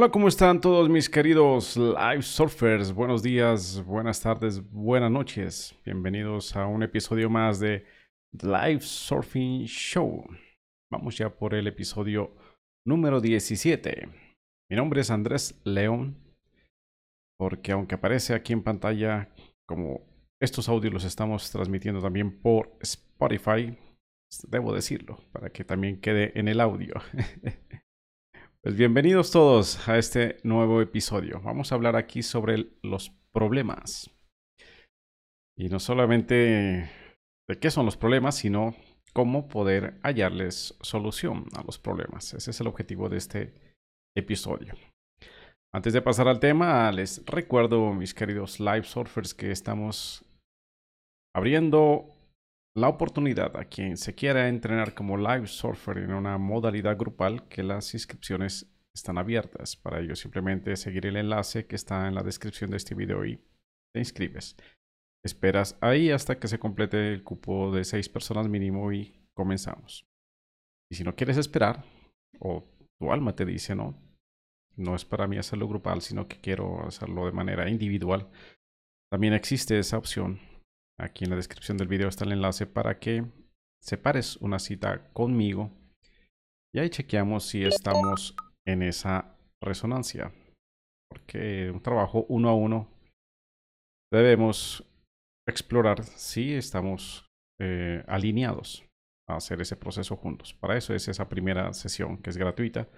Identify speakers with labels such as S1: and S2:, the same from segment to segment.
S1: Hola, ¿cómo están todos mis queridos live surfers? Buenos días, buenas tardes, buenas noches. Bienvenidos a un episodio más de Live Surfing Show. Vamos ya por el episodio número 17. Mi nombre es Andrés León, porque aunque aparece aquí en pantalla como estos audios los estamos transmitiendo también por Spotify, debo decirlo, para que también quede en el audio. Pues bienvenidos todos a este nuevo episodio. Vamos a hablar aquí sobre los problemas. Y no solamente de qué son los problemas, sino cómo poder hallarles solución a los problemas. Ese es el objetivo de este episodio. Antes de pasar al tema, les recuerdo, mis queridos live surfers, que estamos abriendo la oportunidad a quien se quiera entrenar como live surfer en una modalidad grupal que las inscripciones están abiertas. Para ello simplemente seguir el enlace que está en la descripción de este video y te inscribes. Esperas ahí hasta que se complete el cupo de seis personas mínimo y comenzamos. Y si no quieres esperar, o tu alma te dice no, no es para mí hacerlo grupal, sino que quiero hacerlo de manera individual, también existe esa opción Aquí en la descripción del video está el enlace para que separes una cita conmigo y ahí chequeamos si estamos en esa resonancia. Porque un trabajo uno a uno debemos explorar si estamos eh, alineados a hacer ese proceso juntos. Para eso es esa primera sesión que es gratuita.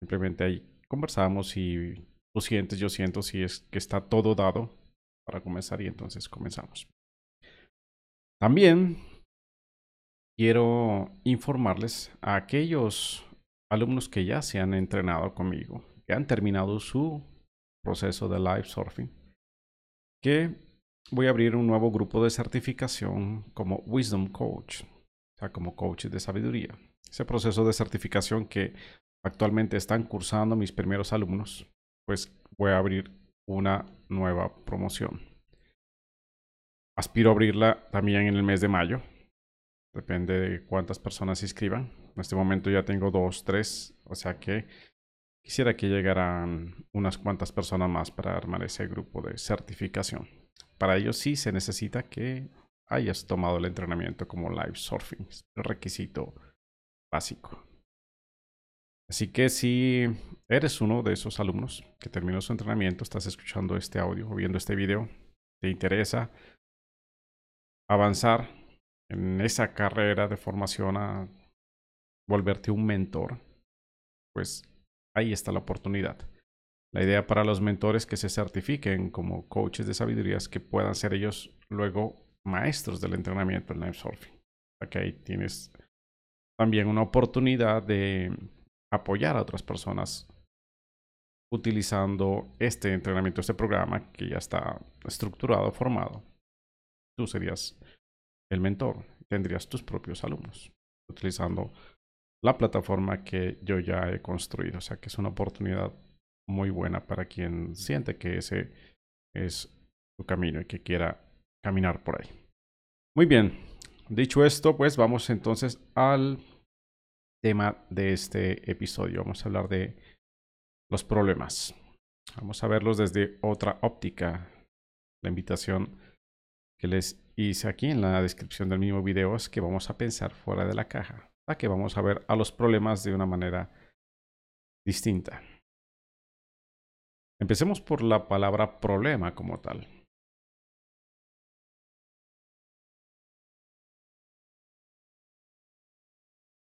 S1: Simplemente ahí conversamos y tú sientes, yo siento si es que está todo dado para comenzar y entonces comenzamos. También quiero informarles a aquellos alumnos que ya se han entrenado conmigo, que han terminado su proceso de live surfing, que voy a abrir un nuevo grupo de certificación como Wisdom Coach, o sea, como coach de sabiduría. Ese proceso de certificación que actualmente están cursando mis primeros alumnos, pues voy a abrir una nueva promoción. Aspiro a abrirla también en el mes de mayo. Depende de cuántas personas se inscriban. En este momento ya tengo dos, tres. O sea que quisiera que llegaran unas cuantas personas más para armar ese grupo de certificación. Para ello sí se necesita que hayas tomado el entrenamiento como live surfing. Es el requisito básico. Así que si eres uno de esos alumnos que terminó su entrenamiento, estás escuchando este audio o viendo este video, te interesa avanzar en esa carrera de formación a volverte un mentor, pues ahí está la oportunidad. La idea para los mentores que se certifiquen como coaches de sabiduría es que puedan ser ellos luego maestros del entrenamiento en live surfing. Aquí tienes también una oportunidad de apoyar a otras personas utilizando este entrenamiento, este programa que ya está estructurado, formado tú serías el mentor, tendrías tus propios alumnos utilizando la plataforma que yo ya he construido. O sea que es una oportunidad muy buena para quien siente que ese es su camino y que quiera caminar por ahí. Muy bien, dicho esto, pues vamos entonces al tema de este episodio. Vamos a hablar de los problemas. Vamos a verlos desde otra óptica. La invitación que les hice aquí en la descripción del mismo video es que vamos a pensar fuera de la caja, a que vamos a ver a los problemas de una manera distinta. Empecemos por la palabra problema como tal.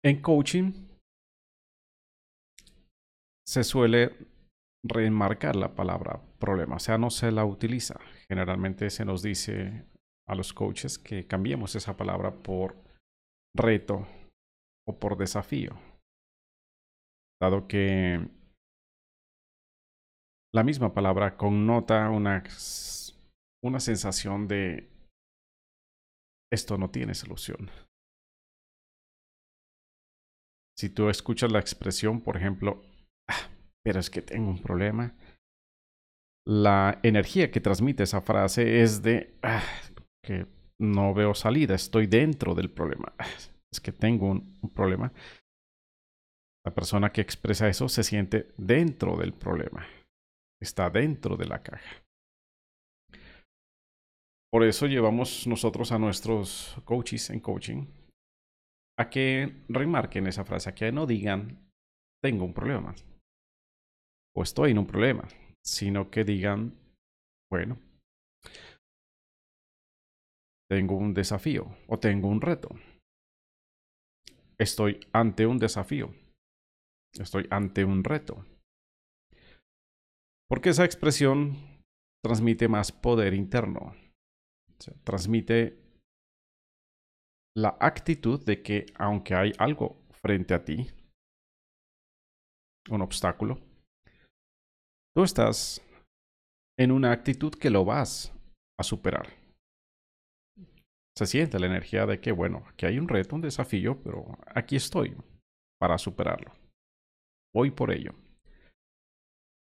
S1: En coaching se suele remarcar la palabra problema, o sea, no se la utiliza. Generalmente se nos dice a los coaches que cambiemos esa palabra por reto o por desafío, dado que la misma palabra connota una, una sensación de esto no tiene solución. Si tú escuchas la expresión, por ejemplo, ah, pero es que tengo un problema, la energía que transmite esa frase es de ah, que no veo salida, estoy dentro del problema, es que tengo un, un problema. La persona que expresa eso se siente dentro del problema, está dentro de la caja. Por eso llevamos nosotros a nuestros coaches en coaching a que remarquen esa frase, a que no digan tengo un problema o estoy en un problema, sino que digan, bueno, tengo un desafío o tengo un reto. Estoy ante un desafío. Estoy ante un reto. Porque esa expresión transmite más poder interno, transmite la actitud de que aunque hay algo frente a ti, un obstáculo, tú estás en una actitud que lo vas a superar. Se siente la energía de que, bueno, aquí hay un reto, un desafío, pero aquí estoy para superarlo. Voy por ello.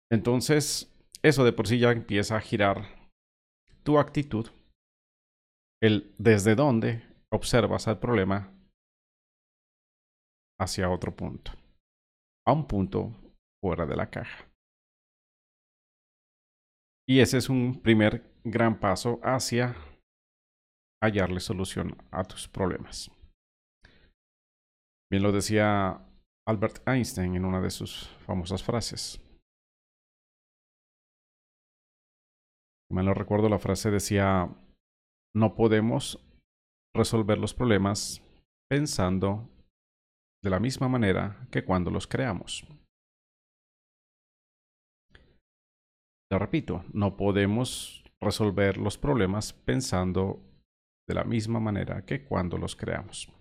S1: Entonces, eso de por sí ya empieza a girar tu actitud el desde dónde observas el problema hacia otro punto, a un punto fuera de la caja. Y ese es un primer gran paso hacia hallarle solución a tus problemas. Bien lo decía Albert Einstein en una de sus famosas frases. Me lo recuerdo, la frase decía, no podemos resolver los problemas pensando de la misma manera que cuando los creamos. Lo repito, no podemos resolver los problemas pensando de la misma manera que cuando los creamos.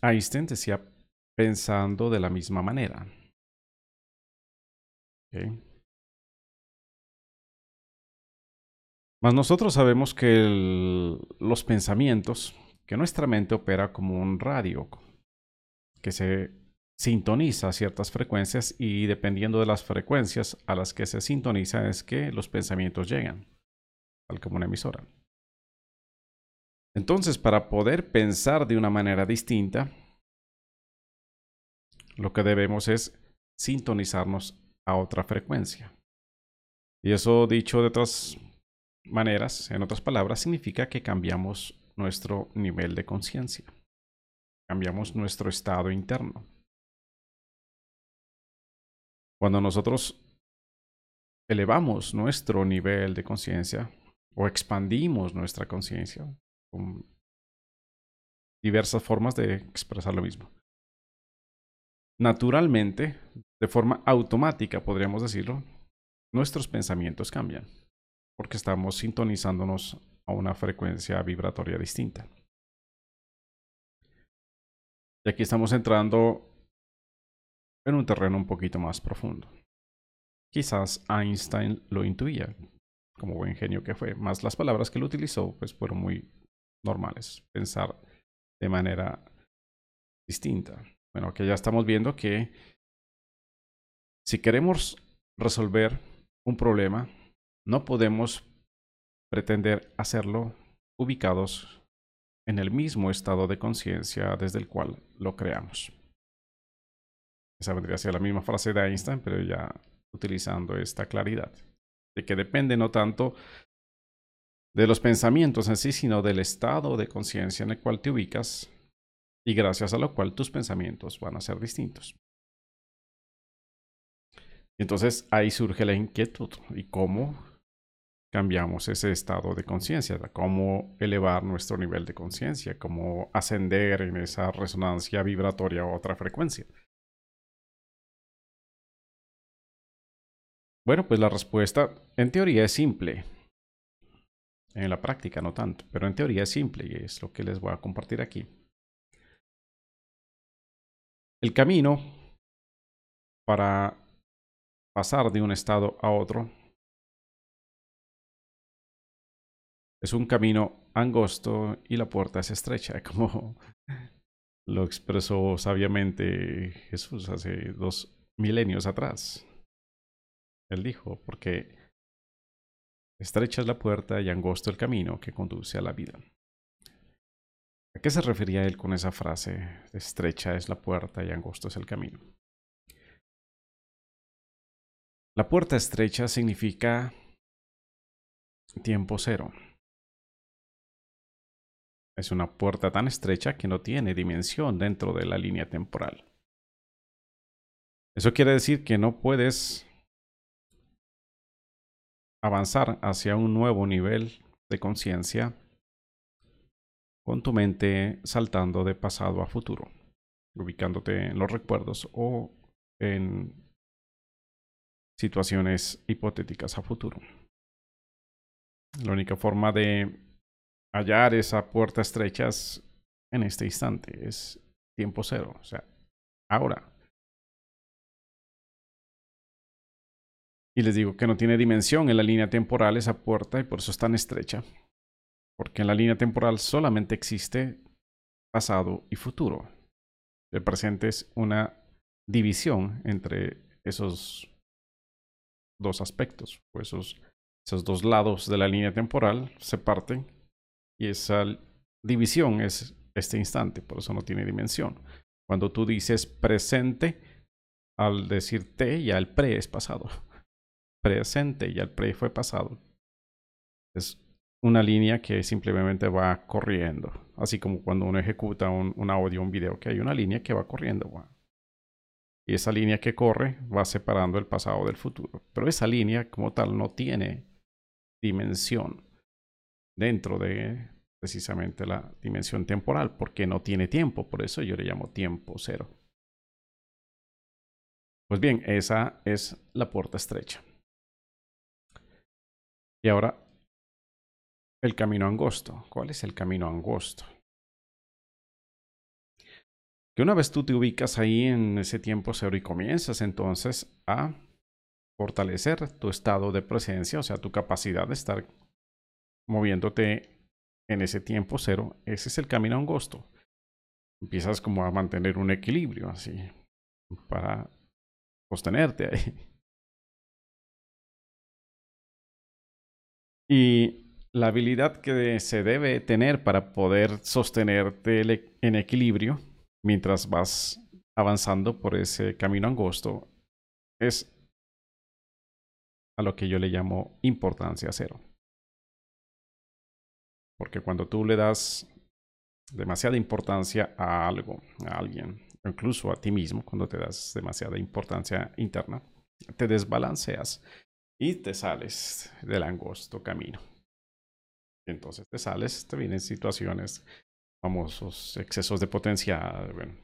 S1: Einstein decía pensando de la misma manera. Mas nosotros sabemos que los pensamientos, que nuestra mente opera como un radio, que se sintoniza ciertas frecuencias y dependiendo de las frecuencias a las que se sintoniza es que los pensamientos llegan, tal como una emisora. Entonces, para poder pensar de una manera distinta, lo que debemos es sintonizarnos a otra frecuencia. Y eso dicho de otras maneras, en otras palabras, significa que cambiamos nuestro nivel de conciencia, cambiamos nuestro estado interno. Cuando nosotros elevamos nuestro nivel de conciencia o expandimos nuestra conciencia, con diversas formas de expresar lo mismo. Naturalmente, de forma automática, podríamos decirlo, nuestros pensamientos cambian porque estamos sintonizándonos a una frecuencia vibratoria distinta. Y aquí estamos entrando en un terreno un poquito más profundo. Quizás Einstein lo intuía, como buen genio que fue, más las palabras que él utilizó pues fueron muy normales, pensar de manera distinta. Bueno, aquí ya estamos viendo que si queremos resolver un problema, no podemos pretender hacerlo ubicados en el mismo estado de conciencia desde el cual lo creamos. Esa vendría a ser la misma frase de Einstein, pero ya utilizando esta claridad, de que depende no tanto de los pensamientos en sí, sino del estado de conciencia en el cual te ubicas y gracias a lo cual tus pensamientos van a ser distintos. Entonces ahí surge la inquietud. ¿Y cómo cambiamos ese estado de conciencia, cómo elevar nuestro nivel de conciencia, cómo ascender en esa resonancia vibratoria a otra frecuencia. Bueno, pues la respuesta en teoría es simple. En la práctica no tanto, pero en teoría es simple y es lo que les voy a compartir aquí. El camino para pasar de un estado a otro es un camino angosto y la puerta es estrecha, como lo expresó sabiamente Jesús hace dos milenios atrás. Él dijo, porque estrecha es la puerta y angosto el camino que conduce a la vida. ¿A qué se refería él con esa frase? Estrecha es la puerta y angosto es el camino. La puerta estrecha significa tiempo cero. Es una puerta tan estrecha que no tiene dimensión dentro de la línea temporal. Eso quiere decir que no puedes avanzar hacia un nuevo nivel de conciencia con tu mente saltando de pasado a futuro, ubicándote en los recuerdos o en situaciones hipotéticas a futuro. La única forma de hallar esa puerta estrecha es en este instante, es tiempo cero, o sea, ahora. Y les digo que no tiene dimensión en la línea temporal esa puerta y por eso es tan estrecha. Porque en la línea temporal solamente existe pasado y futuro. El presente es una división entre esos dos aspectos, pues esos, esos dos lados de la línea temporal se parten y esa división es este instante, por eso no tiene dimensión. Cuando tú dices presente, al decir te, ya el pre es pasado. Presente, ya el pre fue pasado. Es una línea que simplemente va corriendo. Así como cuando uno ejecuta un, un audio, un video, que hay una línea que va corriendo. Y esa línea que corre va separando el pasado del futuro. Pero esa línea como tal no tiene dimensión dentro de precisamente la dimensión temporal, porque no tiene tiempo. Por eso yo le llamo tiempo cero. Pues bien, esa es la puerta estrecha. Y ahora, el camino angosto. ¿Cuál es el camino angosto? que una vez tú te ubicas ahí en ese tiempo cero y comienzas entonces a fortalecer tu estado de presencia, o sea, tu capacidad de estar moviéndote en ese tiempo cero, ese es el camino angosto. Empiezas como a mantener un equilibrio así para sostenerte ahí. Y la habilidad que se debe tener para poder sostenerte en equilibrio mientras vas avanzando por ese camino angosto es a lo que yo le llamo importancia cero. Porque cuando tú le das demasiada importancia a algo, a alguien, incluso a ti mismo, cuando te das demasiada importancia interna, te desbalanceas y te sales del angosto camino. Entonces te sales, te vienen situaciones famosos excesos de potencia. Bueno,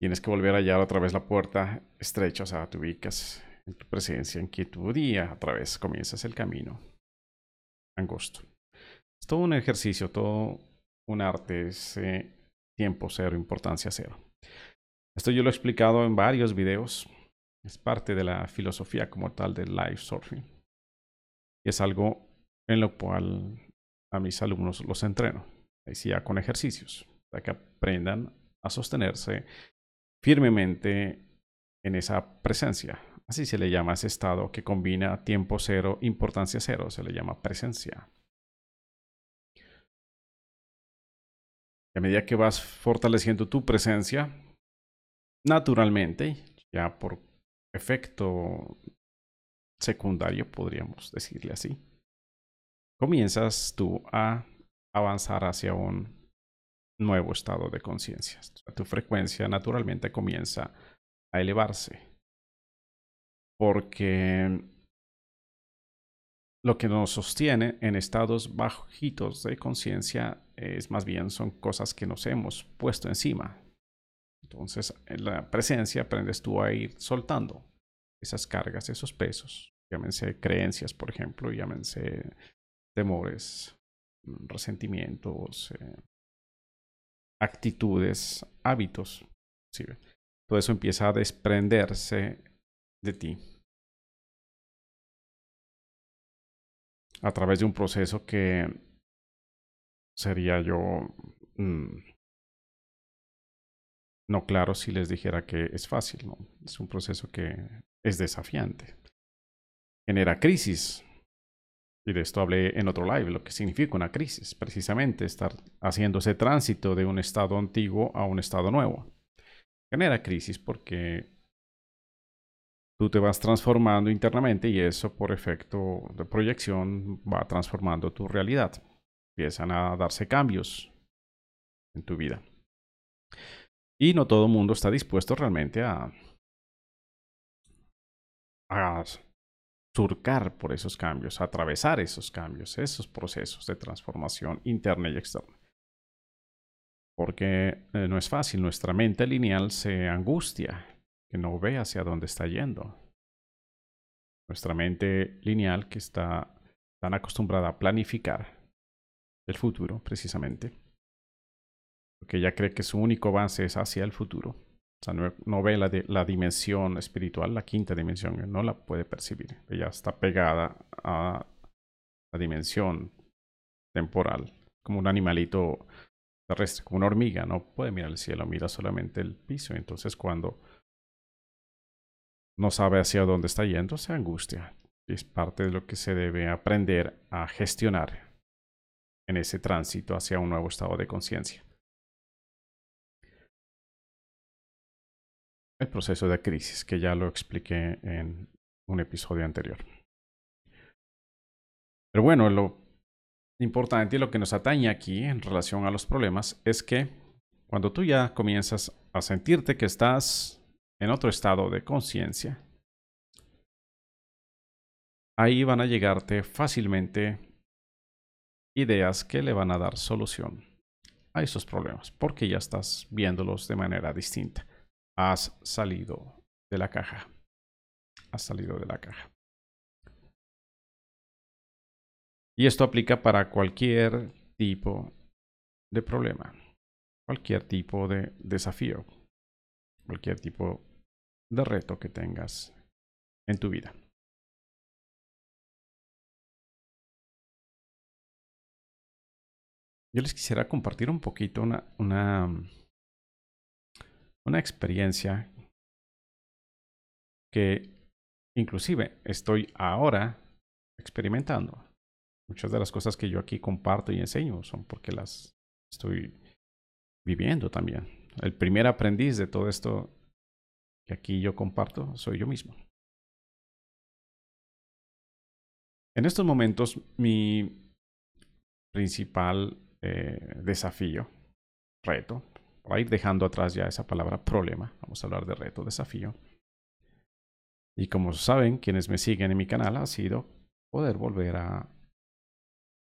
S1: Tienes que volver a hallar otra vez la puerta estrecha, o sea, te ubicas en tu presencia, en quietud y otra vez comienzas el camino angosto. Es todo un ejercicio, todo un arte, es tiempo cero, importancia cero. Esto yo lo he explicado en varios videos. Es parte de la filosofía como tal del live surfing. Y es algo en lo cual a mis alumnos los entreno, decía con ejercicios, para que aprendan a sostenerse firmemente en esa presencia. Así se le llama ese estado que combina tiempo cero, importancia cero, se le llama presencia. a medida que vas fortaleciendo tu presencia, naturalmente, ya por efecto secundario, podríamos decirle así, comienzas tú a avanzar hacia un nuevo estado de conciencia. Tu frecuencia naturalmente comienza a elevarse. Porque lo que nos sostiene en estados bajitos de conciencia es más bien son cosas que nos hemos puesto encima. Entonces, en la presencia aprendes tú a ir soltando esas cargas, esos pesos. Llámense creencias, por ejemplo, llámense temores, resentimientos, eh, actitudes, hábitos. Todo eso empieza a desprenderse de ti. A través de un proceso que sería yo mm, no claro si les dijera que es fácil, ¿no? Es un proceso que es desafiante. Genera crisis. Y de esto hablé en otro live, lo que significa una crisis, precisamente estar haciendo ese tránsito de un estado antiguo a un estado nuevo. Genera crisis porque tú te vas transformando internamente y eso por efecto de proyección va transformando tu realidad. Empiezan a darse cambios en tu vida. Y no todo el mundo está dispuesto realmente a, surcar por esos cambios, a atravesar esos cambios, esos procesos de transformación interna y externa. Porque eh, no es fácil, nuestra mente lineal se angustia que no ve hacia dónde está yendo. Nuestra mente lineal que está tan acostumbrada a planificar el futuro, precisamente, porque ella cree que su único avance es hacia el futuro. O sea, no, ve la, la, dimensión espiritual, la quinta dimensión, no la puede percibir. Ella está pegada a la dimensión temporal, como un animalito terrestre, como una hormiga, no puede mirar el cielo, mira solamente el piso. Entonces cuando no sabe hacia dónde está yendo, se angustia. Es parte de lo que se debe aprender a gestionar en ese tránsito hacia un nuevo estado de conciencia. El proceso de crisis, que ya lo expliqué en un episodio anterior. Pero bueno, lo importante y lo que nos atañe aquí en relación a los problemas es que cuando tú ya comienzas a sentirte que estás en otro estado de conciencia, ahí van a llegarte fácilmente ideas que le van a dar solución a esos problemas, porque ya estás viéndolos de manera distinta. Has salido de la caja. Has salido de la caja. Y esto aplica para cualquier tipo de problema, cualquier tipo de desafío, cualquier tipo de reto que tengas en tu vida. Yo les quisiera compartir un poquito una, una, una experiencia que inclusive estoy ahora experimentando. Muchas de las cosas que yo aquí comparto y enseño son porque las estoy viviendo también. El primer aprendiz de todo esto que aquí yo comparto soy yo mismo. En estos momentos, mi principal eh, desafío, reto, para ir dejando atrás ya esa palabra problema, vamos a hablar de reto, desafío. Y como saben, quienes me siguen en mi canal, ha sido poder volver a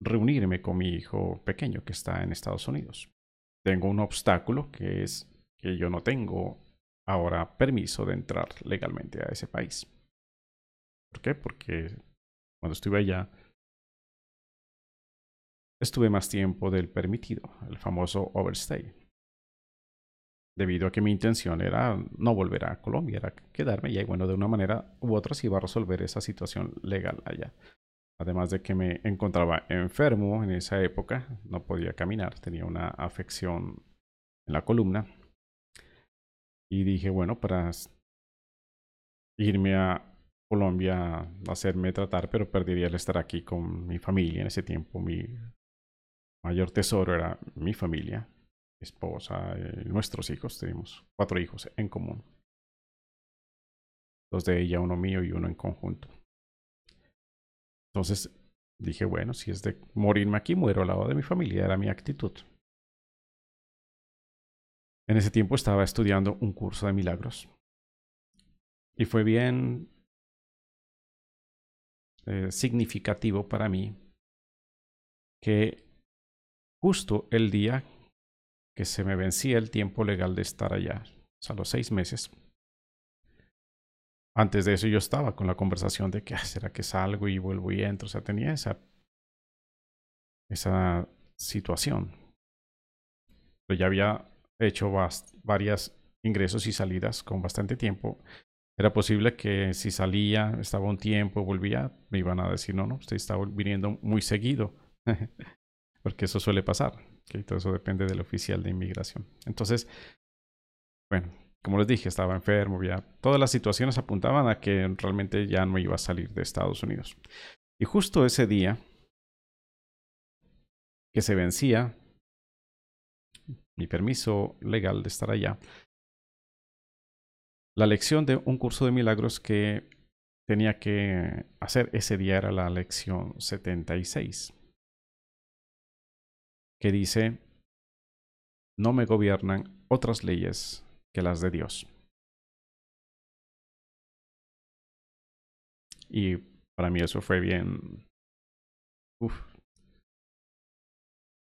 S1: reunirme con mi hijo pequeño que está en Estados Unidos. Tengo un obstáculo que es que yo no tengo ahora permiso de entrar legalmente a ese país. ¿Por qué? Porque cuando estuve allá estuve más tiempo del permitido, el famoso overstay. Debido a que mi intención era no volver a Colombia, era quedarme y bueno, de una manera u otra se iba a resolver esa situación legal allá. Además de que me encontraba enfermo en esa época, no podía caminar, tenía una afección en la columna y dije, bueno, para irme a Colombia a hacerme tratar, pero perdería el estar aquí con mi familia. En ese tiempo mi mayor tesoro era mi familia, mi esposa, y nuestros hijos. Tenemos cuatro hijos en común. Dos de ella, uno mío y uno en conjunto. Entonces dije, bueno, si es de morirme aquí, muero al lado de mi familia. Era mi actitud. En ese tiempo estaba estudiando un curso de milagros. Y fue bien eh, significativo para mí que justo el día que se me vencía el tiempo legal de estar allá, o sea, los seis meses, antes de eso yo estaba con la conversación de que será que salgo y vuelvo y entro, o sea, tenía esa, esa situación. Pero ya había hecho varias ingresos y salidas con bastante tiempo. Era posible que si salía, estaba un tiempo, volvía, me iban a decir, no, no, usted está viniendo muy seguido. Porque eso suele pasar. Todo eso depende del oficial de inmigración. Entonces, bueno, como les dije, estaba enfermo, ya todas las situaciones apuntaban a que realmente ya no iba a salir de Estados Unidos. Y justo ese día que se vencía mi permiso legal de estar allá, la lección de un curso de milagros que tenía que hacer ese día era la lección 76, que dice, no me gobiernan otras leyes que las de Dios. Y para mí eso fue bien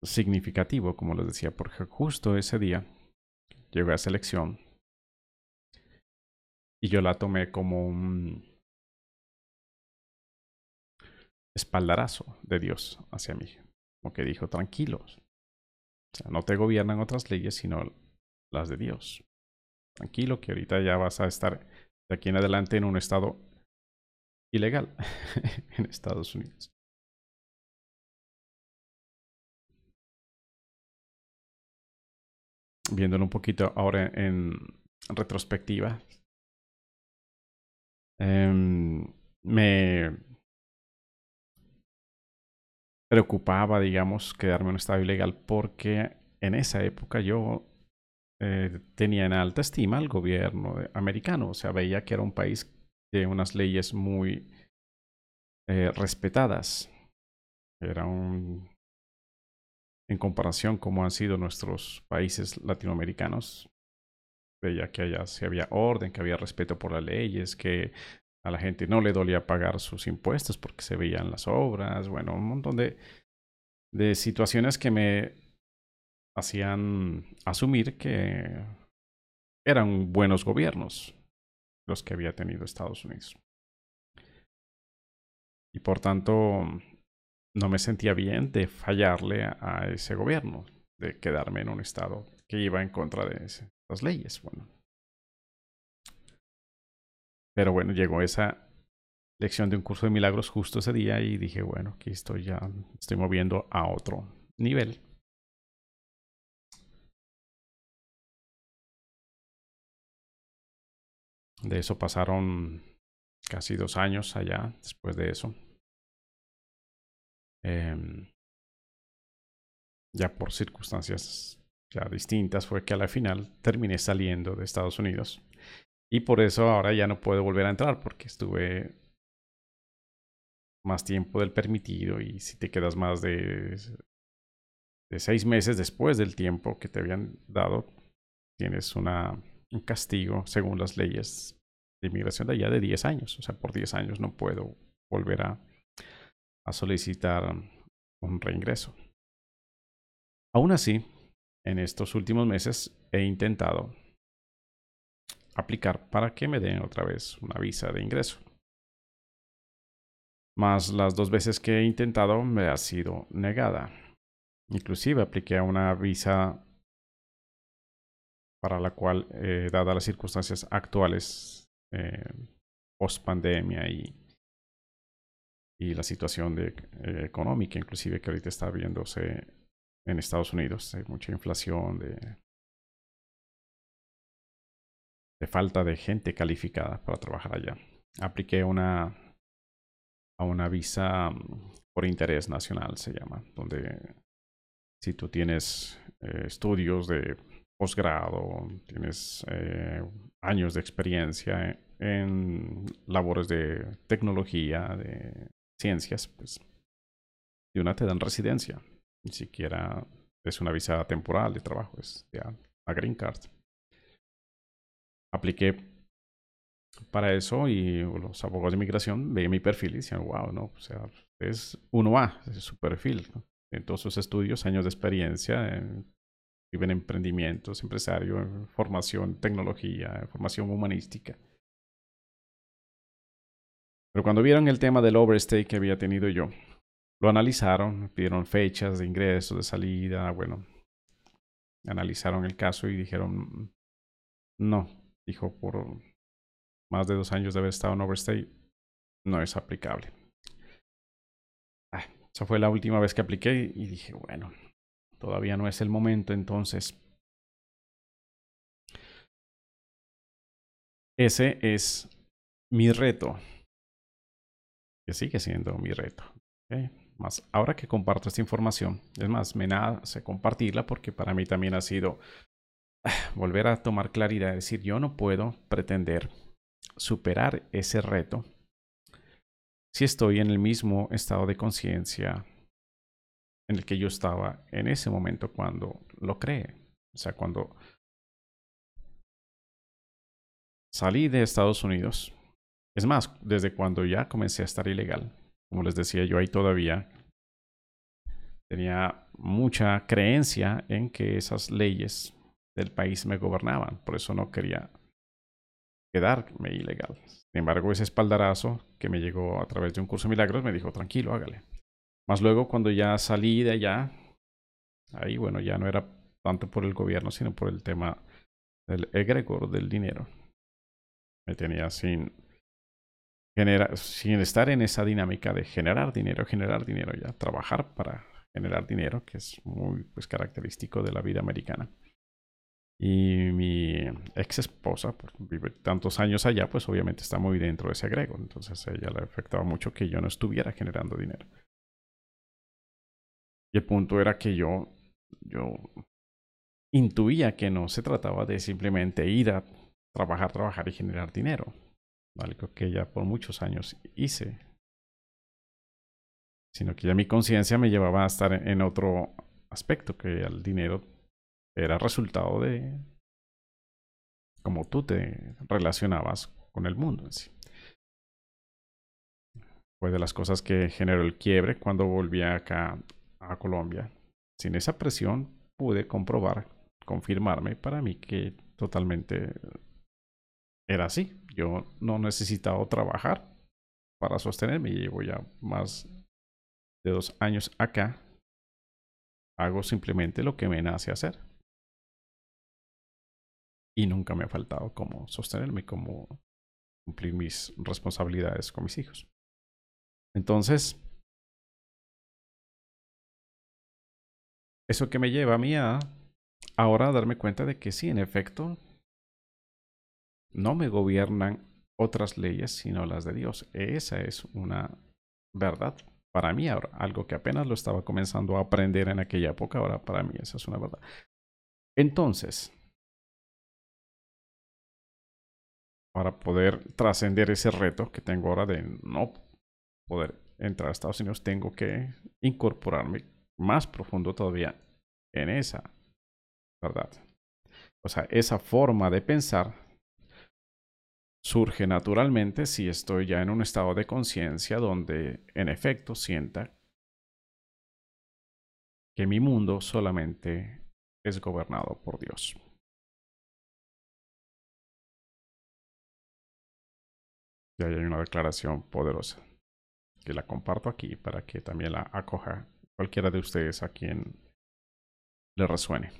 S1: significativo, como les decía, porque justo ese día llegó a esa elección y yo la tomé como un espaldarazo de Dios hacia mí. Como que dijo, tranquilos. O sea, no te gobiernan otras leyes, sino las de Dios. Tranquilo, que ahorita ya vas a estar de aquí en adelante en un estado ilegal en Estados Unidos. Viéndolo un poquito ahora en retrospectiva, Em, me preocupaba, digamos, quedarme en un estado ilegal porque en esa época yo eh, tenía en alta estima al gobierno americano, o sea, veía que era un país de unas leyes muy eh, respetadas. Era un... En comparación como han sido nuestros países latinoamericanos, veía que allá se había orden, que había respeto por las leyes, que a la gente no le dolía pagar sus impuestos porque se veían las obras, bueno, un montón de, de situaciones que me hacían asumir que eran buenos gobiernos los que había tenido Estados Unidos. Y por tanto, no me sentía bien de fallarle a, ese gobierno, de quedarme en un estado que iba en contra de ese, las leyes. Bueno. Pero bueno, llegó esa lección de un curso de milagros justo ese día y dije, bueno, aquí estoy ya, estoy moviendo a otro nivel. De eso pasaron casi dos años allá después de eso. Em, ya por circunstancias ya distintas fue que a la final terminé saliendo de Estados Unidos. Y por eso ahora ya no puedo volver a entrar porque estuve más tiempo del permitido y si te quedas más de, de seis meses después del tiempo que te habían dado, tienes una, un castigo según las leyes de inmigración de allá de 10 años. O sea, por 10 años no puedo volver a, a solicitar un reingreso. Aún así, en estos últimos meses he intentado aplicar para que me den otra vez una visa de ingreso. Más las dos veces que he intentado me ha sido negada. Inclusive apliqué a una visa para la cual, eh, dadas las circunstancias actuales, eh, post pandemia y, y la situación eh, económica, inclusive que ahorita está viéndose en Estados Unidos. Hay mucha inflación, de, de falta de gente calificada para trabajar allá. Apliqué una, a una visa mm, por interés nacional, se llama, donde si tú tienes eh, estudios de posgrado, tienes eh, años de experiencia en labores de tecnología, de ciencias, pues de una te dan residencia ni siquiera es una visa temporal de trabajo, es ya a green card. Apliqué para eso y los abogados de inmigración veían mi perfil y decían, wow, no, o sea, es 1A, es su perfil. En todos sus estudios, años de experiencia, en, viven emprendimientos, empresario, formación, tecnología, formación humanística. Pero cuando vieron el tema del overstay que había tenido yo, lo analizaron, pidieron fechas de ingreso, de salida, bueno, analizaron el caso y dijeron, no, dijo, por más de dos años de haber estado en overstay, no es aplicable. Ah, esa fue la última vez que apliqué y dije, bueno, todavía no es el momento, entonces ese es mi reto, que sigue siendo mi reto. Más ahora que comparto esta información, es más, me nace compartirla porque para mí también ha sido volver a tomar claridad, es decir, yo no puedo pretender superar ese reto si estoy en el mismo estado de conciencia en el que yo estaba en ese momento cuando lo creé. O sea, cuando salí de Estados Unidos, es más, desde cuando ya comencé a estar ilegal, como les decía yo ahí todavía, tenía mucha creencia en que esas leyes del país me gobernaban, por eso no quería quedarme ilegal. Sin embargo, ese espaldarazo que me llegó a través de un curso de milagros me dijo, tranquilo, hágale. Más luego, cuando ya salí de allá, ahí, bueno, ya no era tanto por el gobierno, sino por el tema del egregor del dinero. Me tenía sin, sin estar en esa dinámica de generar dinero, generar dinero ya, trabajar para generar dinero, que es muy pues, característico de la vida americana. Y mi ex esposa, pues, vive tantos años allá, pues obviamente está muy dentro de ese agrego. Entonces a ella le afectaba mucho que yo no estuviera generando dinero. Y el punto era que yo, yo intuía que no se trataba de simplemente ir a trabajar, trabajar y generar dinero. Algo que ya por muchos años hice. Sino que ya mi conciencia me llevaba a estar en otro aspecto, que el dinero era resultado de cómo tú te relacionabas con el mundo en sí. Fue de las cosas que generó el quiebre cuando volví acá a Colombia. Sin esa presión pude comprobar, confirmarme para mí que totalmente era así. Yo no necesitaba trabajar para sostenerme. Llevo ya más de dos años acá. Hago simplemente lo que me nace hacer y nunca me ha faltado como sostenerme, como cumplir mis responsabilidades con mis hijos. Entonces, eso que me lleva a mí a ahora darme cuenta de que sí, en efecto, no me gobiernan otras leyes sino las de Dios. Esa es una verdad para mí ahora, algo que apenas lo estaba comenzando a aprender en aquella época, ahora para mí esa es una verdad. Entonces, para poder trascender ese reto que tengo ahora de no poder entrar a Estados Unidos, tengo que incorporarme más profundo todavía en esa verdad. O sea, esa forma de pensar surge naturalmente si estoy ya en un estado de conciencia donde en efecto sienta que mi mundo solamente es gobernado por Dios. Y ahí hay una declaración poderosa que la comparto aquí para que también la acoja cualquiera de ustedes a quien le resuene.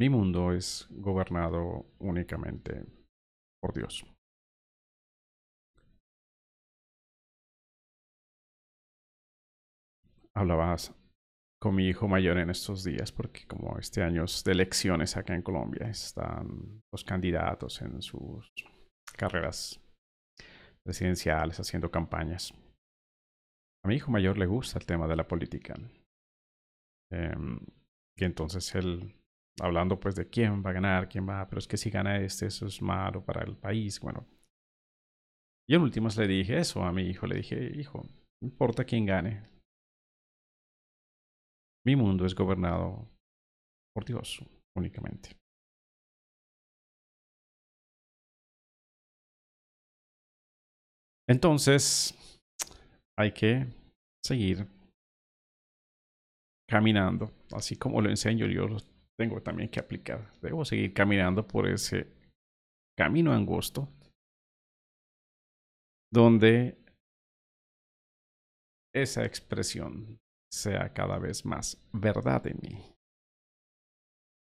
S1: Mi mundo es gobernado únicamente por Dios. Hablabas con mi hijo mayor en estos días porque como este año es de elecciones acá en Colombia, están los candidatos en sus carreras presidenciales, haciendo campañas. A mi hijo mayor le gusta el tema de la política. Em, y entonces él, hablando pues de quién va a ganar, quién va, pero es que si gana este, eso es malo para el país. Bueno, y en últimas le dije eso a mi hijo, le dije, hijo, no importa quién gane. Mi mundo es gobernado por Dios únicamente. Entonces, hay que seguir caminando, así como lo enseño yo, lo tengo también que aplicar. Debo seguir caminando por ese camino angosto donde esa expresión sea cada vez más verdad en mí.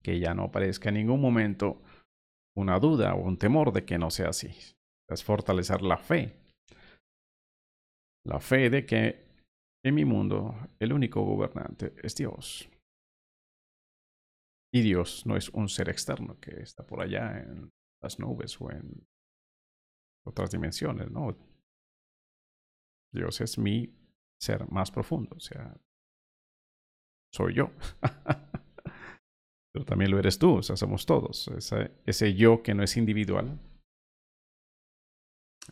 S1: Que ya no aparezca en ningún momento una duda o un temor de que no sea así. Es fortalecer la fe. La fe de que en mi mundo el único gobernante es Dios. Y Dios no es un ser externo que está por allá en las nubes o en otras dimensiones, no. Dios es mi ser más profundo, o sea, soy yo. Pero también lo eres tú, o sea, somos todos. Ese, ese yo que no es individual,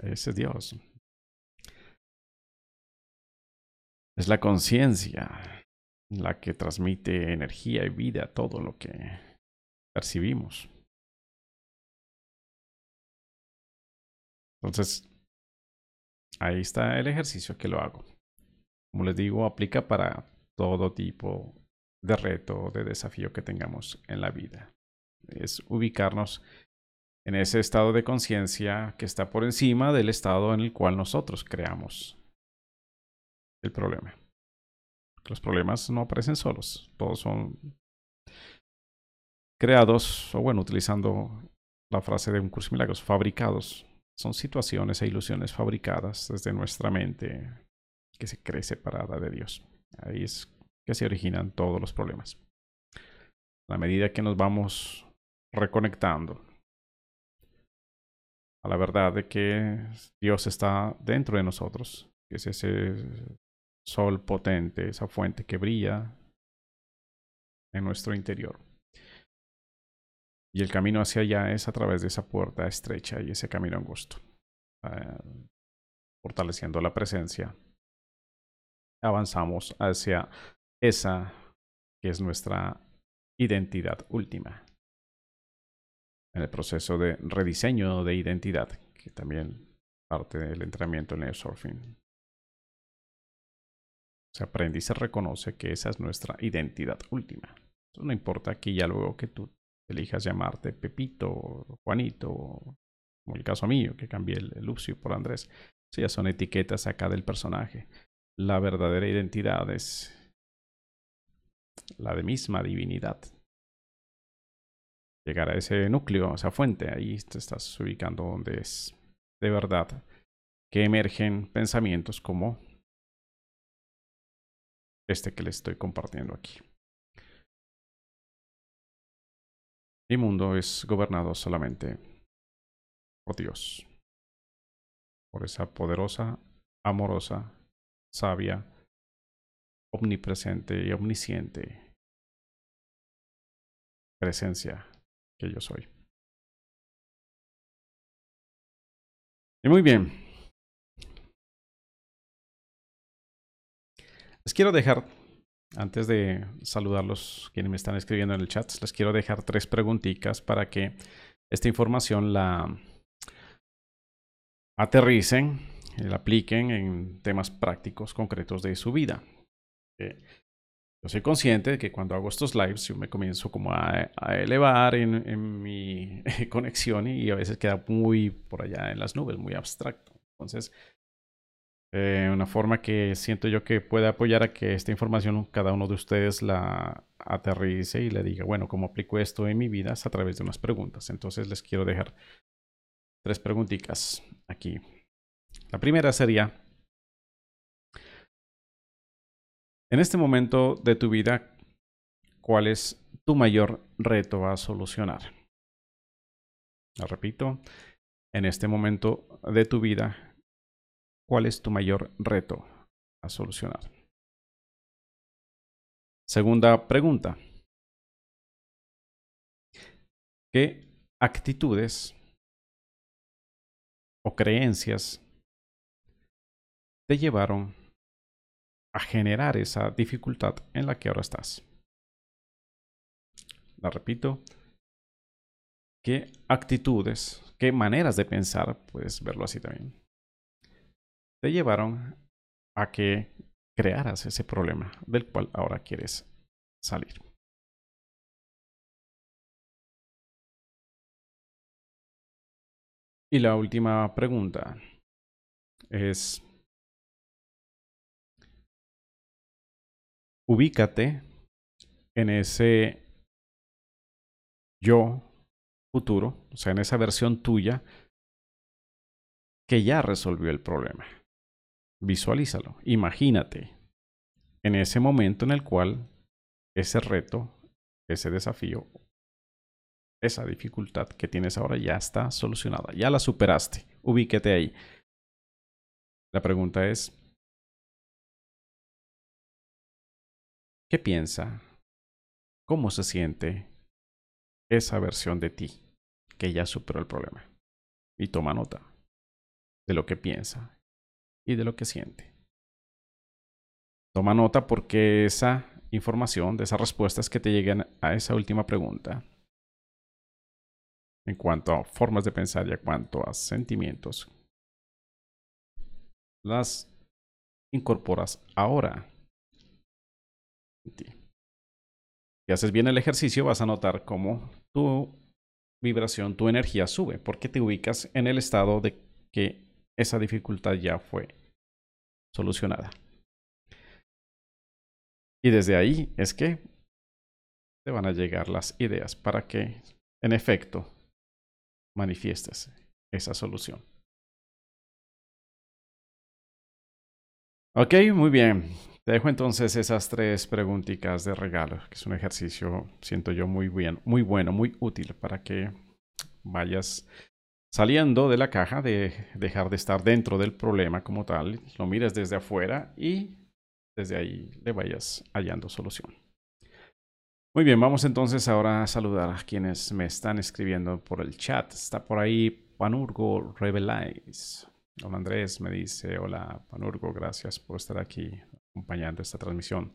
S1: ese es Dios. Es la conciencia la que transmite energía y vida a todo lo que percibimos. Entonces, ahí está el ejercicio que lo hago. Como les digo, aplica para todo tipo de reto, de desafío que tengamos en la vida. Es ubicarnos en ese estado de conciencia que está por encima del estado en el cual nosotros creamos el problema. Los problemas no aparecen solos, todos son creados, o bueno, utilizando la frase de un curso de milagros, fabricados son situaciones e ilusiones fabricadas desde nuestra mente que se cree separada de Dios. Ahí es que se originan todos los problemas. A medida que nos vamos reconectando a la verdad de que Dios está dentro de nosotros, que es ese sol potente, esa fuente que brilla en nuestro interior. Y el camino hacia allá es a través de esa puerta estrecha y ese camino angosto. Eh, fortaleciendo la presencia, avanzamos hacia esa que es nuestra identidad última. En el proceso de rediseño de identidad, que también parte del entrenamiento en el surfing. Se aprende y se reconoce que esa es nuestra identidad última. no importa aquí ya luego que tú elijas llamarte Pepito, Juanito, como el caso mío, que cambié el, Lucio por Andrés. Sí, ya son etiquetas acá del personaje. La verdadera identidad es la de misma divinidad. Llegar a ese núcleo, a esa fuente, ahí te estás ubicando donde es de verdad que emergen pensamientos como este que les estoy compartiendo aquí. Mi mundo es gobernado solamente por Dios, por esa poderosa, amorosa, sabia, omnipresente y omnisciente presencia que yo soy. Y muy bien. Les quiero dejar antes de saludarlos quienes me están escribiendo en el chat, les quiero dejar tres preguntitas para que esta información la aterricen, la apliquen en temas prácticos concretos de su vida. Eh, yo soy consciente de que cuando hago estos lives yo me comienzo como a, elevar en, en mi conexión y a veces queda muy por allá en las nubes, muy abstracto. Entonces, eh, una forma que siento yo que puede apoyar a que esta información cada uno de ustedes la aterrice y le diga, bueno, ¿cómo aplico esto en mi vida? Es a través de unas preguntas. Entonces les quiero dejar tres preguntitas aquí. La primera sería, en este momento de tu vida, ¿cuál es tu mayor reto a solucionar? La repito, en este momento de tu vida, ¿Cuál es tu mayor reto a solucionar? Segunda pregunta. ¿Qué actitudes o creencias te llevaron a generar esa dificultad en la que ahora estás? La repito. ¿Qué actitudes, qué maneras de pensar, puedes verlo así también, te llevaron a que crearas ese problema del cual ahora quieres salir. Y la última pregunta es, ubícate en ese yo futuro, o sea, en esa versión tuya que ya resolvió el problema. Visualízalo, imagínate en ese momento en el cual ese reto, ese desafío, esa dificultad que tienes ahora ya está solucionada, ya la superaste, ubíquete ahí. La pregunta es, ¿qué piensa? ¿Cómo se siente esa versión de ti que ya superó el problema? Y toma nota de lo que piensa y de lo que siente. Toma nota porque esa información, de esas respuestas que te lleguen a esa última pregunta, en cuanto a formas de pensar y en cuanto a sentimientos, las incorporas ahora. Si haces bien el ejercicio, vas a notar cómo tu vibración, tu energía sube, porque te ubicas en el estado de que esa dificultad ya fue solucionada. Y desde ahí es que te van a llegar las ideas para que, en efecto, manifiestes esa solución. Ok, muy bien. Te dejo entonces esas tres preguntitas de regalo, que es un ejercicio, siento yo, muy bien, muy bueno, muy útil para que vayas saliendo de la caja, de dejar de estar dentro del problema como tal, lo mires desde afuera y desde ahí le vayas hallando solución. Muy bien, vamos entonces ahora a saludar a quienes me están escribiendo por el chat. Está por ahí Panurgo Rebelize. Don Andrés me dice, hola Panurgo, gracias por estar aquí acompañando esta transmisión.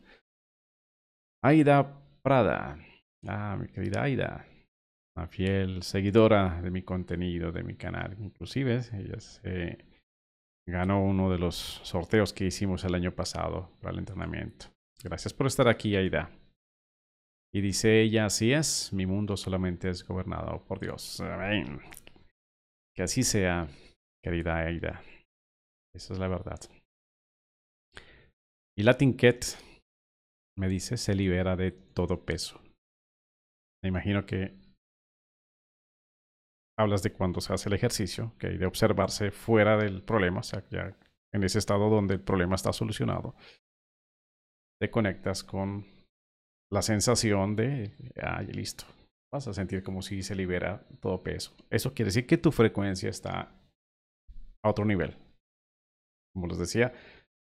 S1: Aida Prada. Ah, mi querida Aida una fiel seguidora de mi contenido, de mi canal. Inclusive ella se ganó uno de los sorteos que hicimos el año pasado para el entrenamiento. Gracias por estar aquí, Aida. Y dice ella, así es, mi mundo solamente es gobernado por Dios. Amén. Que así sea, querida Aida. Esa es la verdad. Y Cat me dice, se libera de todo peso. Me imagino que hablas de cuando se hace el ejercicio, que hay de observarse fuera del problema, o sea, ya en ese estado donde el problema está solucionado, te conectas con la sensación de, ay, listo, vas a sentir como si se libera todo peso. Eso quiere decir que tu frecuencia está a otro nivel. Como les decía,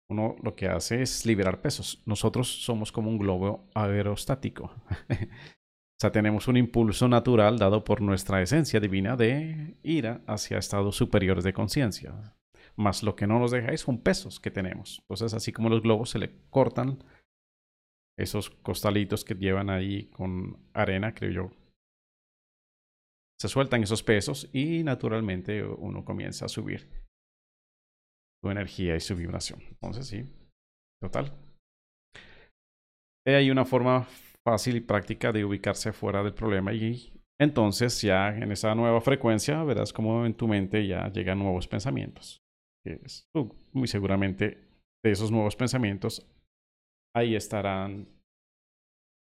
S1: uno lo que hace es liberar pesos. Nosotros somos como un globo aerostático. O sea, tenemos un impulso natural dado por nuestra esencia divina de ir hacia estados superiores de conciencia. Más lo que no nos deja es son pesos que tenemos. Entonces, así como los globos se le cortan esos costalitos que llevan ahí con arena, creo yo. Se sueltan esos pesos y naturalmente uno comienza a subir su energía y su vibración. Entonces, sí, total. Hay una forma fácil y práctica de ubicarse fuera del problema y entonces ya en esa nueva frecuencia verás como en tu mente ya llegan nuevos pensamientos. muy seguramente de esos nuevos pensamientos ahí estarán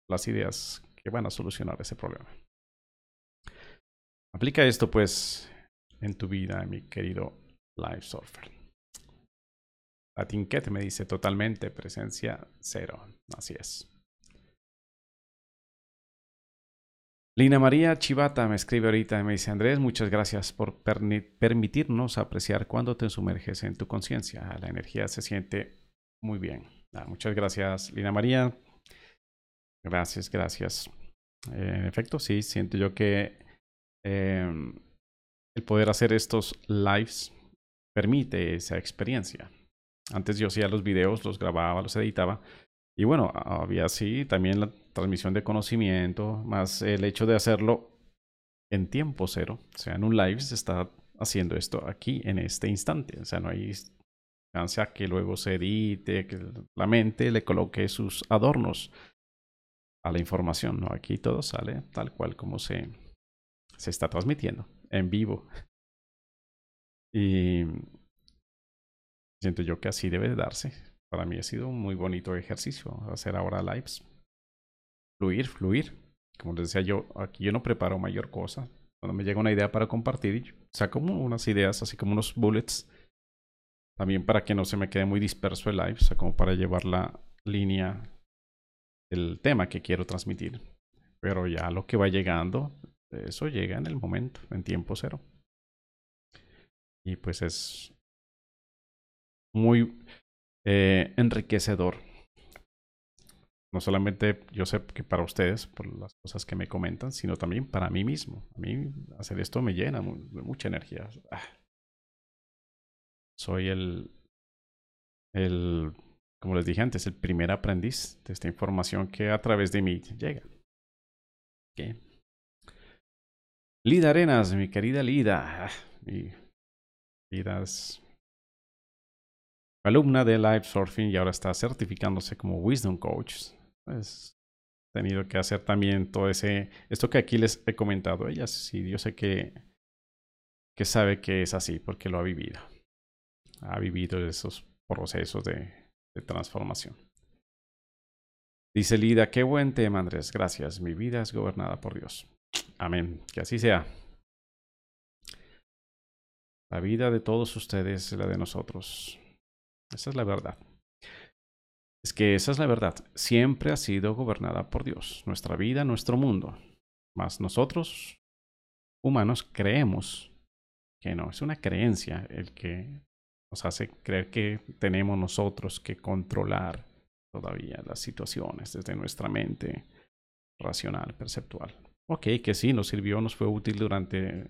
S1: las ideas que van a solucionar ese problema. Aplica esto pues en tu vida, mi querido Life Surfer. La Tinket me dice totalmente presencia cero. Así es. Lina María Chivata me escribe ahorita y me dice, Andrés, muchas gracias por permitirnos apreciar cuando te sumerges en tu conciencia. La energía se siente muy bien. Ah, muchas gracias, Lina María. Gracias, gracias. en efecto, sí, siento yo que em, el poder hacer estos lives permite esa experiencia. Antes yo hacía los videos, los grababa, los editaba. Y bueno, había así también la transmisión de conocimiento, más el hecho de hacerlo en tiempo cero. O sea, en un live se está haciendo esto aquí, en este instante. O sea, no hay a que luego se edite, que la mente le coloque sus adornos a la información. Aquí todo sale tal cual como se, se está transmitiendo, en vivo. Y siento yo que así debe de darse. Para mí ha sido un muy bonito ejercicio hacer ahora lives. Fluir, fluir. Como les decía yo, aquí yo no preparo mayor cosa. Cuando me llega una idea para compartir, saco unas ideas, así como unos bullets también para que no se me quede muy disperso el live, o sea, como para llevar la línea del tema que quiero transmitir. Pero ya lo que va llegando, eso llega en el momento, en tiempo cero. Y pues es muy eh, enriquecedor. No solamente yo sé que para ustedes, por las cosas que me comentan, sino también para mí mismo. A mí hacer esto me llena de mucha energía. Ah, soy el, el, como les dije antes, el primer aprendiz de esta información que a través de mí llega. Okay. Lida Arenas, mi querida Lida. Mi Lida es alumna de Live Surfing y ahora está certificándose como Wisdom Coach. Pues tenido que hacer también todo ese, esto que aquí les he comentado. Ella sí, yo sé que, que sabe que es así porque lo ha vivido ha vivido esos procesos de, transformación. Dice Lida, qué buen tema, Andrés. Gracias. Mi vida es gobernada por Dios. Amén. Que así sea. La vida de todos ustedes es la de nosotros. Esa es la verdad. Es que esa es la verdad. Siempre ha sido gobernada por Dios. Nuestra vida, nuestro mundo. Más nosotros, humanos, creemos que no. Es una creencia el que nos hace creer que tenemos nosotros que controlar todavía las situaciones desde nuestra mente racional, perceptual. Ok, que sí, nos sirvió, nos fue útil durante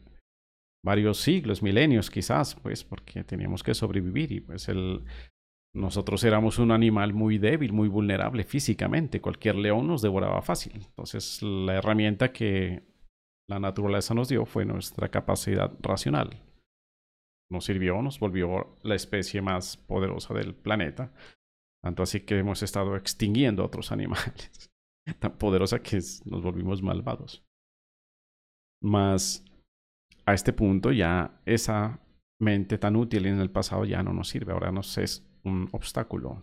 S1: varios siglos, milenios quizás, pues porque teníamos que sobrevivir y pues el, nosotros éramos un animal muy débil, muy vulnerable físicamente, cualquier león nos devoraba fácil. Entonces la herramienta que la naturaleza nos dio fue nuestra capacidad racional, nos sirvió, nos volvió la especie más poderosa del planeta. Tanto así que hemos estado extinguiendo a otros animales. Tan poderosa que nos volvimos malvados. Mas a este punto ya esa mente tan útil en el pasado ya no nos sirve. Ahora nos es un obstáculo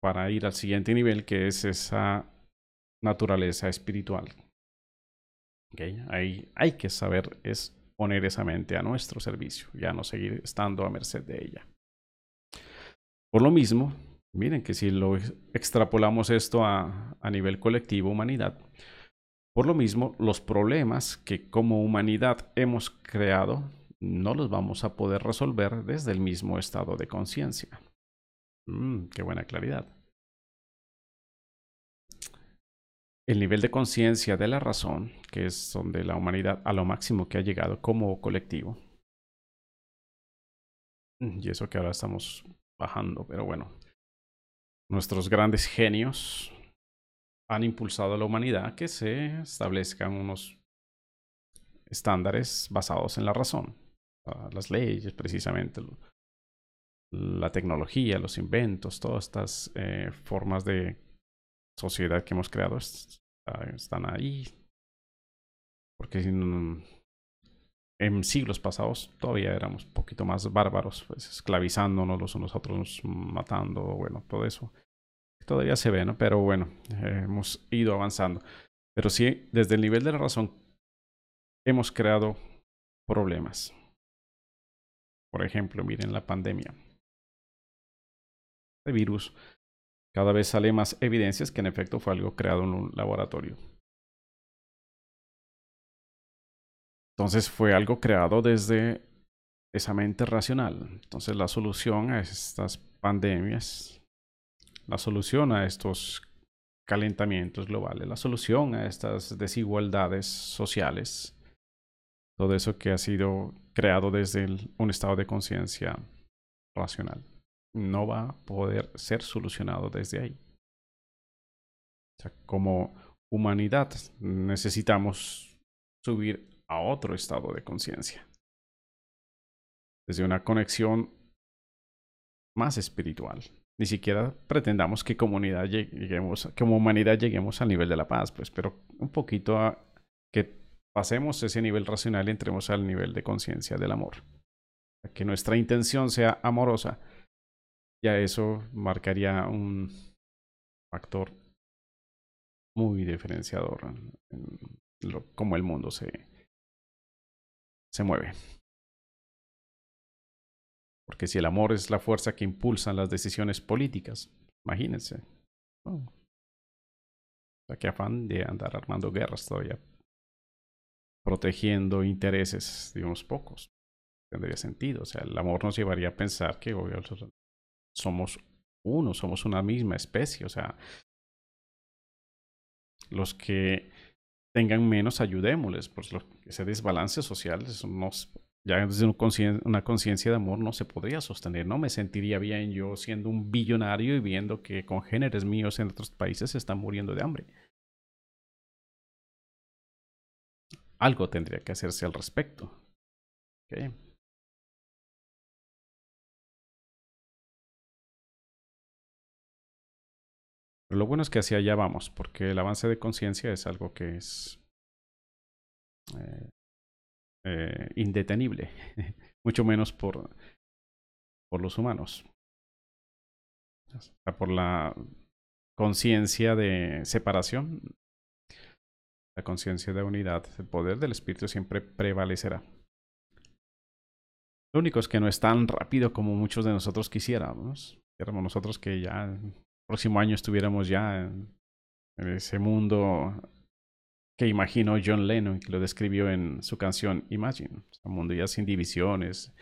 S1: para ir al siguiente nivel que es esa naturaleza espiritual. Okay. Ahí hay que saber es poner esa mente a nuestro servicio, ya no seguir estando a merced de ella. Por lo mismo, miren que si lo extrapolamos esto a, a nivel colectivo, humanidad, por lo mismo, los problemas que como humanidad hemos creado no los vamos a poder resolver desde el mismo estado de conciencia. Mm, qué buena claridad. el nivel de conciencia de la razón, que es donde la humanidad a lo máximo que ha llegado como colectivo. Y eso que ahora estamos bajando, pero bueno. Nuestros grandes genios han impulsado a la humanidad que se establezcan unos estándares basados en la razón, las leyes precisamente, la tecnología, los inventos, todas estas eh, formas de sociedad que hemos creado están ahí. Porque en siglos pasados todavía éramos un poquito más bárbaros, pues, esclavizándonos los unos a otros, matando, bueno, todo eso. Todavía se ve, ¿no? Pero bueno, hemos ido avanzando. Pero sí, desde el nivel de la razón, hemos creado problemas. Por ejemplo, miren la pandemia. El virus cada vez sale más evidencias que en efecto fue algo creado en un laboratorio. Entonces fue algo creado desde esa mente racional. Entonces la solución a estas pandemias, la solución a estos calentamientos globales, la solución a estas desigualdades sociales, todo eso que ha sido creado desde un estado de conciencia racional no va a poder ser solucionado desde ahí. Como humanidad necesitamos subir a otro estado de conciencia. Desde una conexión más espiritual. Ni siquiera pretendamos que comunidad lleguemos, como humanidad lleguemos al nivel de la paz, pues, pero un poquito a que pasemos ese nivel racional y entremos al nivel de conciencia del amor. Que nuestra intención sea amorosa. Ya eso marcaría un factor muy diferenciador en lo, cómo el mundo se, se mueve. Porque si el amor es la fuerza que impulsa las decisiones políticas, imagínense. Oh. qué afán de andar armando guerras todavía. Protegiendo intereses de unos pocos. Tendría sentido. O sea, el amor nos llevaría a pensar que somos uno, somos una misma especie. O sea, los que tengan menos, ayudémosles. Pues ese desbalance social, eso nos, ya desde una conciencia de amor no se podría sostener. No me sentiría bien yo siendo un billonario y viendo que congéneres míos en otros países se están muriendo de hambre. Algo tendría que hacerse al respecto. Okay. Pero lo bueno es que hacia allá vamos, porque el avance de conciencia es algo que es eh, eh, indetenible, mucho menos por, por los humanos. por la conciencia de separación, la conciencia de unidad, el poder del espíritu siempre prevalecerá. Lo único es que no es tan rápido como muchos de nosotros quisiéramos. Queremos nosotros que ya próximo año estuviéramos ya en ese mundo que imagino John Lennon, que lo describió en su canción Imagine. Un mundo ya sin divisiones,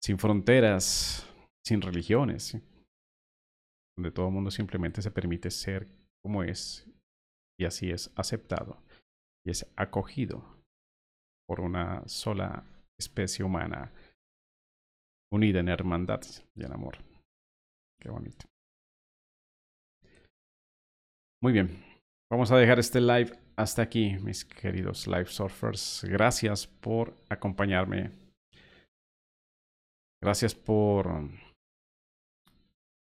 S1: sin fronteras, sin religiones, donde todo el mundo simplemente se permite ser como es y así es aceptado y es acogido por una sola especie humana unida en hermandad y en amor. Qué bonito. Muy bien, vamos a dejar este live hasta aquí, mis queridos live surfers. Gracias por acompañarme. Gracias por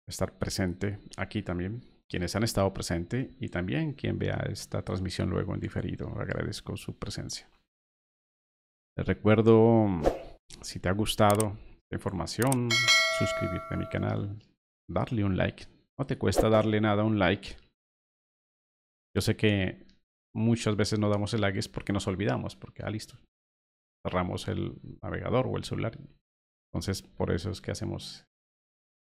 S1: estar presente aquí también. Quienes han estado presentes y también quien vea esta transmisión luego en diferido. Agradezco su presencia. Les recuerdo, si te ha gustado la información, suscribirte a mi canal, darle un like. No te cuesta darle nada un like. Yo sé que muchas veces no damos el es porque nos olvidamos, porque, ah, listo, cerramos el navegador o el celular. Entonces, por eso es que hacemos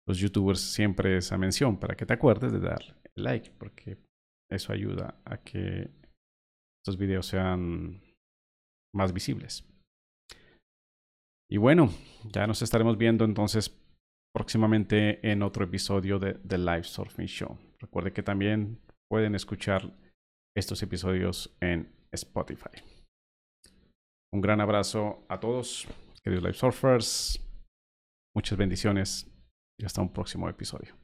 S1: los youtubers siempre esa mención, para que te acuerdes de dar el like, porque eso ayuda a que estos videos sean más visibles. Y bueno, ya nos estaremos viendo entonces próximamente en otro episodio de The Live Surfing Show. Recuerde que también pueden escuchar estos episodios en Spotify. Un gran abrazo a todos, queridos Live Surfers. Muchas bendiciones y hasta un próximo episodio.